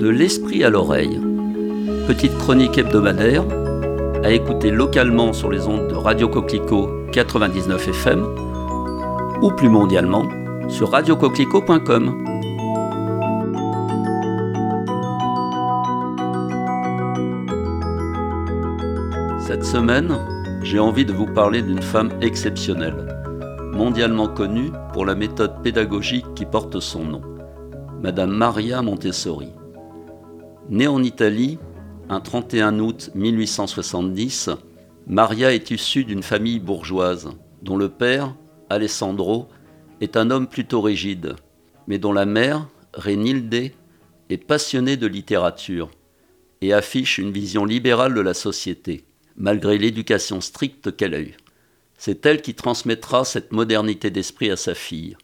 De l'esprit à l'oreille. Petite chronique hebdomadaire à écouter localement sur les ondes de Radio Coquelicot 99 FM ou plus mondialement sur radiocoquelicot.com. Cette semaine, j'ai envie de vous parler d'une femme exceptionnelle, mondialement connue pour la méthode pédagogique qui porte son nom, Madame Maria Montessori. Née en Italie un 31 août 1870, Maria est issue d'une famille bourgeoise, dont le père, Alessandro, est un homme plutôt rigide, mais dont la mère, Renilde, est passionnée de littérature et affiche une vision libérale de la société malgré l'éducation stricte qu'elle a eue. C'est elle qui transmettra cette modernité d'esprit à sa fille,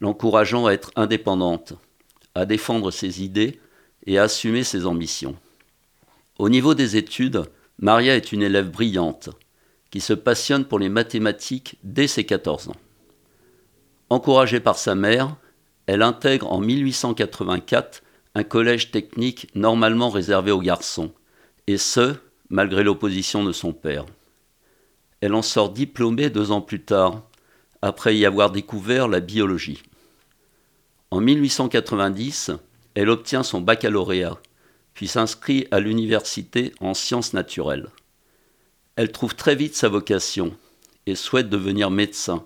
l'encourageant à être indépendante, à défendre ses idées et assumer ses ambitions. Au niveau des études, Maria est une élève brillante, qui se passionne pour les mathématiques dès ses 14 ans. Encouragée par sa mère, elle intègre en 1884 un collège technique normalement réservé aux garçons, et ce, malgré l'opposition de son père. Elle en sort diplômée deux ans plus tard, après y avoir découvert la biologie. En 1890, elle obtient son baccalauréat, puis s'inscrit à l'université en sciences naturelles. Elle trouve très vite sa vocation et souhaite devenir médecin,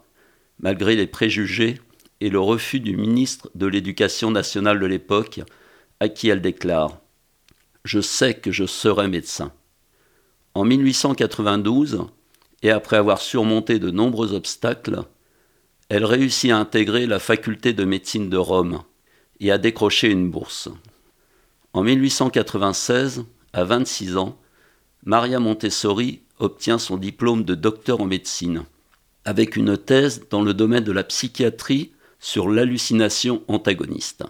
malgré les préjugés et le refus du ministre de l'Éducation nationale de l'époque, à qui elle déclare ⁇ Je sais que je serai médecin ⁇ en 1892, et après avoir surmonté de nombreux obstacles, elle réussit à intégrer la faculté de médecine de Rome et à décrocher une bourse. En 1896, à 26 ans, Maria Montessori obtient son diplôme de docteur en médecine, avec une thèse dans le domaine de la psychiatrie sur l'hallucination antagoniste.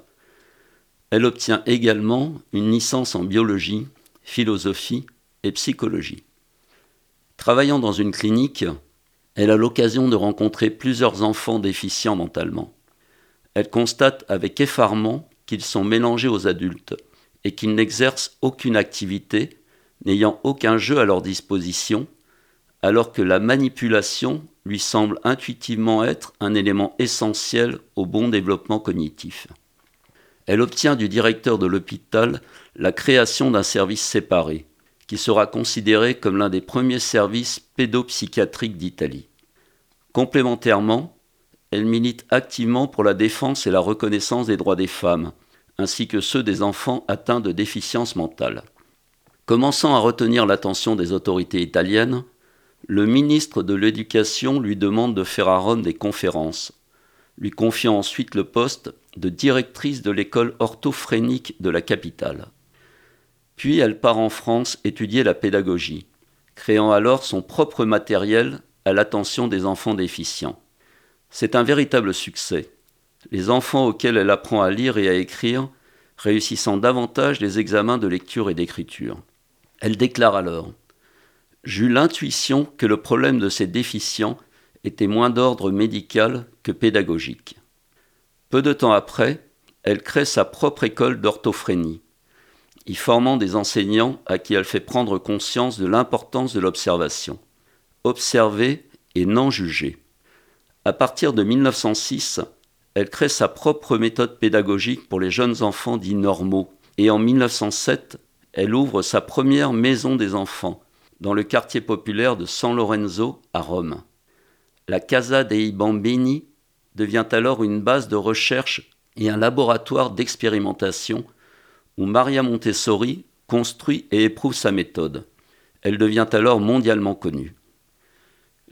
Elle obtient également une licence en biologie, philosophie et psychologie. Travaillant dans une clinique, elle a l'occasion de rencontrer plusieurs enfants déficients mentalement. Elle constate avec effarement qu'ils sont mélangés aux adultes et qu'ils n'exercent aucune activité, n'ayant aucun jeu à leur disposition, alors que la manipulation lui semble intuitivement être un élément essentiel au bon développement cognitif. Elle obtient du directeur de l'hôpital la création d'un service séparé, qui sera considéré comme l'un des premiers services pédopsychiatriques d'Italie. Complémentairement, elle milite activement pour la défense et la reconnaissance des droits des femmes, ainsi que ceux des enfants atteints de déficience mentale. Commençant à retenir l'attention des autorités italiennes, le ministre de l'Éducation lui demande de faire à Rome des conférences, lui confiant ensuite le poste de directrice de l'école orthophrénique de la capitale. Puis elle part en France étudier la pédagogie, créant alors son propre matériel à l'attention des enfants déficients. C'est un véritable succès. Les enfants auxquels elle apprend à lire et à écrire réussissant davantage les examens de lecture et d'écriture. Elle déclare alors J'eus l'intuition que le problème de ces déficients était moins d'ordre médical que pédagogique. Peu de temps après, elle crée sa propre école d'orthophrénie y formant des enseignants à qui elle fait prendre conscience de l'importance de l'observation. Observer et non juger. À partir de 1906, elle crée sa propre méthode pédagogique pour les jeunes enfants dits normaux et en 1907, elle ouvre sa première maison des enfants dans le quartier populaire de San Lorenzo à Rome. La Casa dei Bambini devient alors une base de recherche et un laboratoire d'expérimentation où Maria Montessori construit et éprouve sa méthode. Elle devient alors mondialement connue.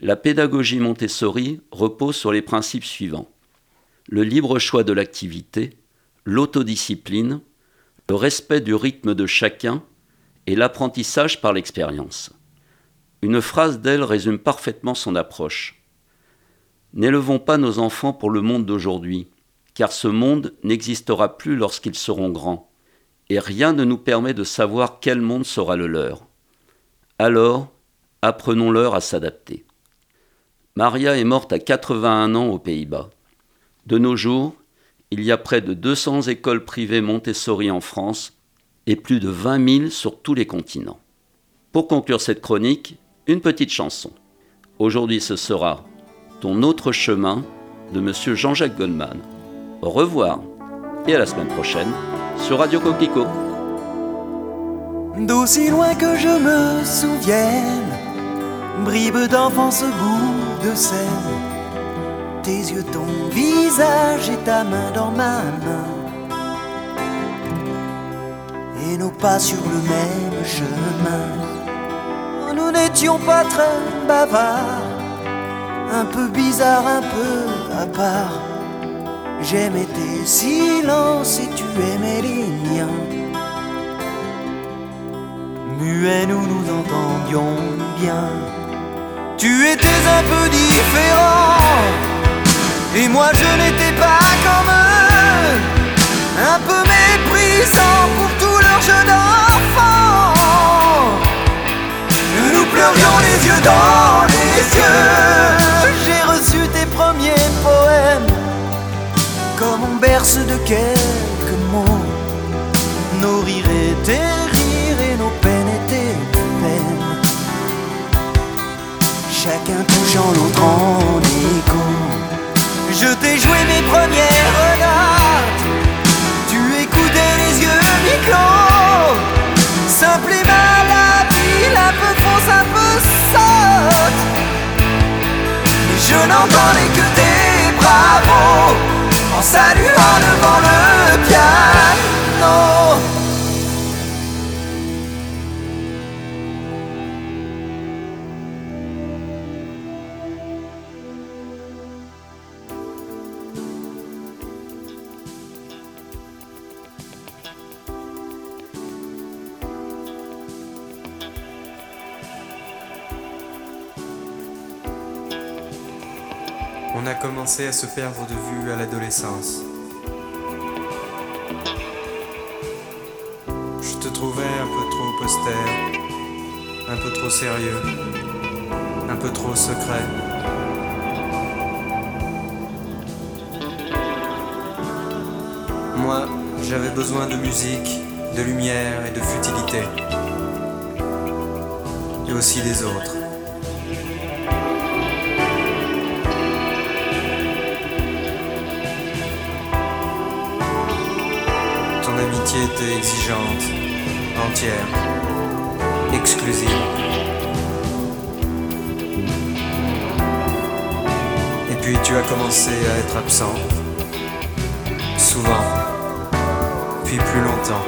La pédagogie Montessori repose sur les principes suivants. Le libre choix de l'activité, l'autodiscipline, le respect du rythme de chacun et l'apprentissage par l'expérience. Une phrase d'elle résume parfaitement son approche. N'élevons pas nos enfants pour le monde d'aujourd'hui, car ce monde n'existera plus lorsqu'ils seront grands et rien ne nous permet de savoir quel monde sera le leur. Alors, apprenons-leur à s'adapter. Maria est morte à 81 ans aux Pays-Bas. De nos jours, il y a près de 200 écoles privées Montessori en France et plus de 20 000 sur tous les continents. Pour conclure cette chronique, une petite chanson. Aujourd'hui ce sera Ton autre chemin de Monsieur Jean-Jacques Goldman. Au revoir et à la semaine prochaine sur Radio Coquelicot. D'aussi loin que je me souvienne, bribe d'enfance, bout de scène, tes yeux, ton visage et ta main dans ma main, et nos pas sur le même chemin. Nous n'étions pas très bavards, un peu bizarre, un peu à part. J'aimais tes silences et tu aimais moi je n'étais pas comme eux, un peu méprisant pour tout leur jeu d'enfant. Nous pleurions les yeux dans les yeux. J'ai reçu tes premiers poèmes, comme on berce de quelques mots, nos rires étaient nos peines étaient peines. Chacun touchant l'autre en écho. Je t'ai joué mes premières notes. Tu écoutais les yeux mi-clos. Simple et malhabile, un peu fausse, un peu sotte. Je n'entendais que tes bravos en saluant le on a commencé à se perdre de vue à l'adolescence. Je te trouvais un peu trop austère, un peu trop sérieux, un peu trop secret. Moi, j'avais besoin de musique, de lumière et de futilité. Et aussi des autres. Était exigeante, entière, exclusive. Et puis tu as commencé à être absent, souvent, puis plus longtemps.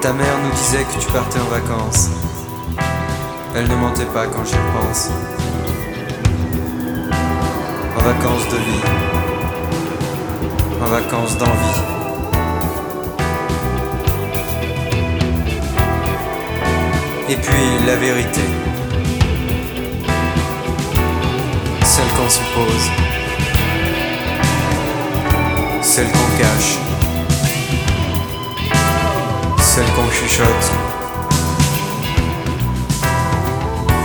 Ta mère nous disait que tu partais en vacances. Elle ne mentait pas quand j'y pense. En vacances de vie en vacances d'envie. Et puis la vérité, celle qu'on suppose, celle qu'on cache, celle qu'on chuchote,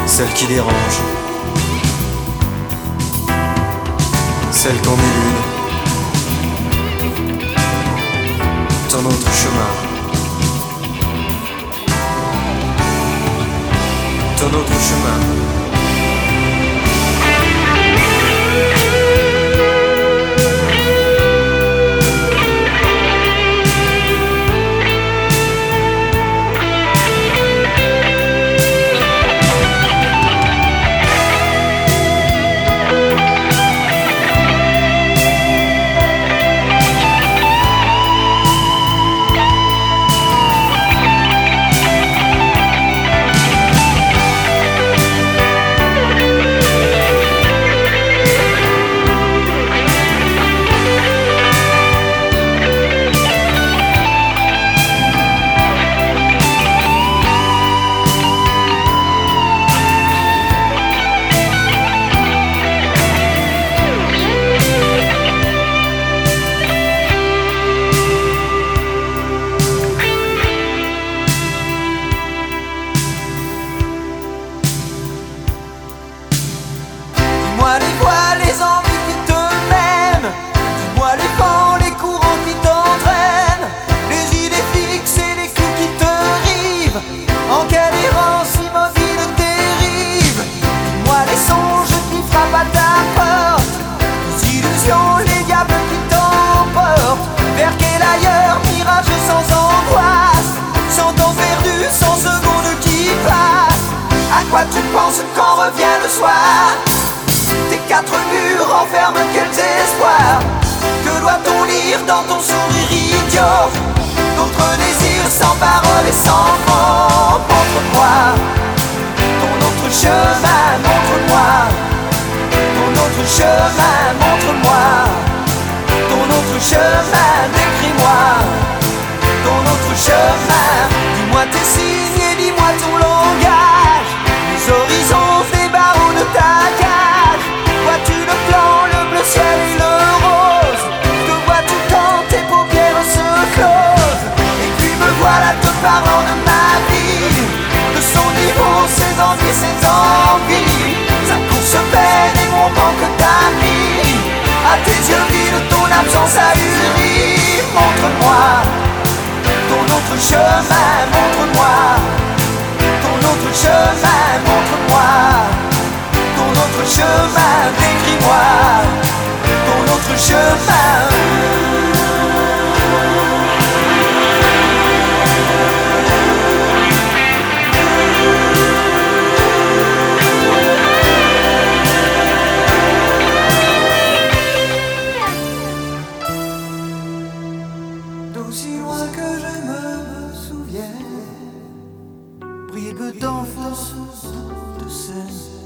celle qui dérange, celle qu'on élude. Ton autre chemin. Ton quand revient le soir. Tes quatre murs enferment quels espoirs. Que doit-on lire dans ton sourire idiot? D'autres désirs sans parole et sans mots. Montre-moi ton autre chemin, montre-moi. Ton autre chemin, montre-moi. Ton autre chemin, décris-moi. Ton autre chemin, dis-moi tes signes et dis-moi ton langage autre chemin, montre-moi. Ton autre chemin, montre-moi. Ton autre chemin, décris-moi. Ton autre chemin. De